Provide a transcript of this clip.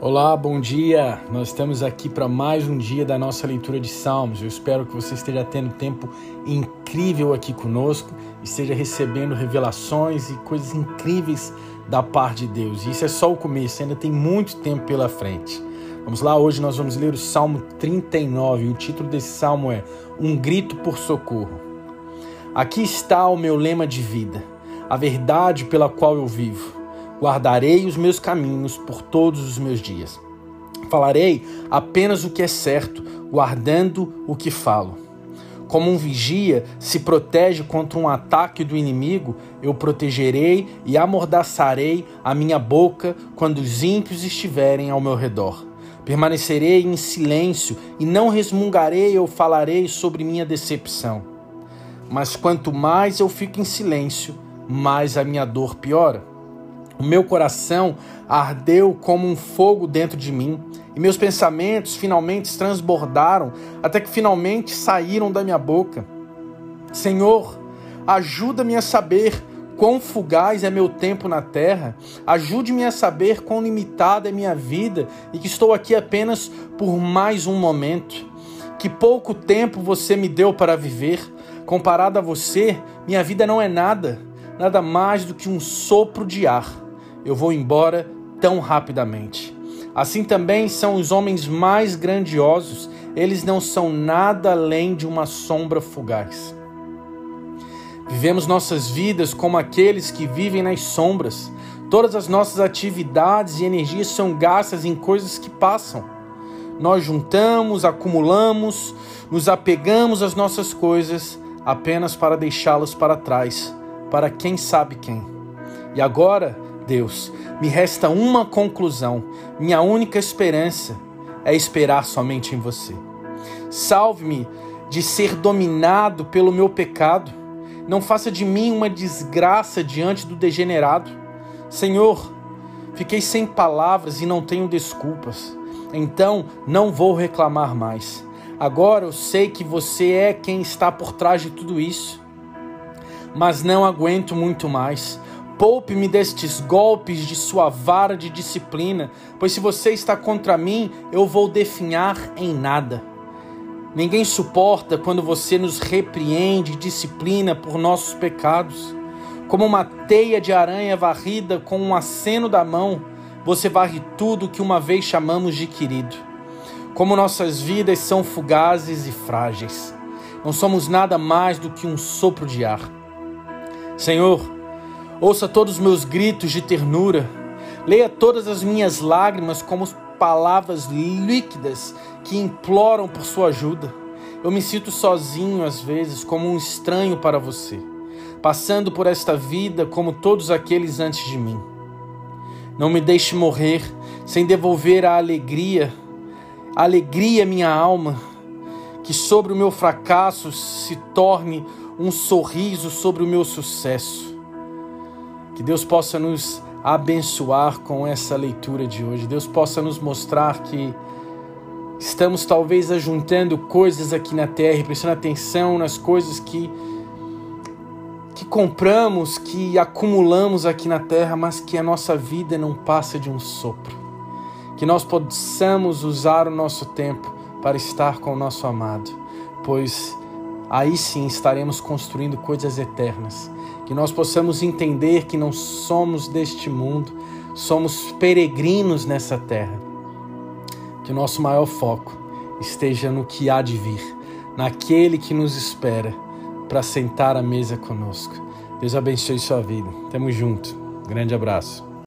Olá, bom dia. Nós estamos aqui para mais um dia da nossa leitura de Salmos. Eu espero que você esteja tendo tempo incrível aqui conosco, esteja recebendo revelações e coisas incríveis da parte de Deus. E isso é só o começo, ainda tem muito tempo pela frente. Vamos lá, hoje nós vamos ler o Salmo 39. O título desse salmo é Um Grito por Socorro. Aqui está o meu lema de vida, a verdade pela qual eu vivo guardarei os meus caminhos por todos os meus dias. Falarei apenas o que é certo, guardando o que falo. Como um vigia se protege contra um ataque do inimigo, eu protegerei e amordaçarei a minha boca quando os ímpios estiverem ao meu redor. Permanecerei em silêncio e não resmungarei ou falarei sobre minha decepção. Mas quanto mais eu fico em silêncio, mais a minha dor piora. O meu coração ardeu como um fogo dentro de mim, e meus pensamentos finalmente transbordaram, até que finalmente saíram da minha boca. Senhor, ajuda-me a saber quão fugaz é meu tempo na terra, ajude-me a saber quão limitada é minha vida e que estou aqui apenas por mais um momento. Que pouco tempo você me deu para viver. Comparado a você, minha vida não é nada, nada mais do que um sopro de ar eu vou embora tão rapidamente. Assim também são os homens mais grandiosos, eles não são nada além de uma sombra fugaz. Vivemos nossas vidas como aqueles que vivem nas sombras. Todas as nossas atividades e energias são gastas em coisas que passam. Nós juntamos, acumulamos, nos apegamos às nossas coisas apenas para deixá-las para trás, para quem sabe quem. E agora, Deus, me resta uma conclusão. Minha única esperança é esperar somente em você. Salve-me de ser dominado pelo meu pecado. Não faça de mim uma desgraça diante do degenerado. Senhor, fiquei sem palavras e não tenho desculpas. Então não vou reclamar mais. Agora eu sei que você é quem está por trás de tudo isso. Mas não aguento muito mais. Poupe-me destes golpes de sua vara de disciplina, pois se você está contra mim, eu vou definhar em nada. Ninguém suporta quando você nos repreende e disciplina por nossos pecados. Como uma teia de aranha varrida com um aceno da mão, você varre tudo que uma vez chamamos de querido. Como nossas vidas são fugazes e frágeis. Não somos nada mais do que um sopro de ar. Senhor, Ouça todos os meus gritos de ternura. Leia todas as minhas lágrimas como palavras líquidas que imploram por sua ajuda. Eu me sinto sozinho às vezes, como um estranho para você, passando por esta vida como todos aqueles antes de mim. Não me deixe morrer sem devolver a alegria, a alegria minha alma, que sobre o meu fracasso se torne um sorriso sobre o meu sucesso. Que Deus possa nos abençoar com essa leitura de hoje. Deus possa nos mostrar que estamos talvez ajuntando coisas aqui na terra, prestando atenção nas coisas que que compramos, que acumulamos aqui na terra, mas que a nossa vida não passa de um sopro. Que nós possamos usar o nosso tempo para estar com o nosso amado, pois aí sim estaremos construindo coisas eternas que nós possamos entender que não somos deste mundo, somos peregrinos nessa terra. Que o nosso maior foco esteja no que há de vir, naquele que nos espera para sentar à mesa conosco. Deus abençoe sua vida. Tamo junto. Grande abraço.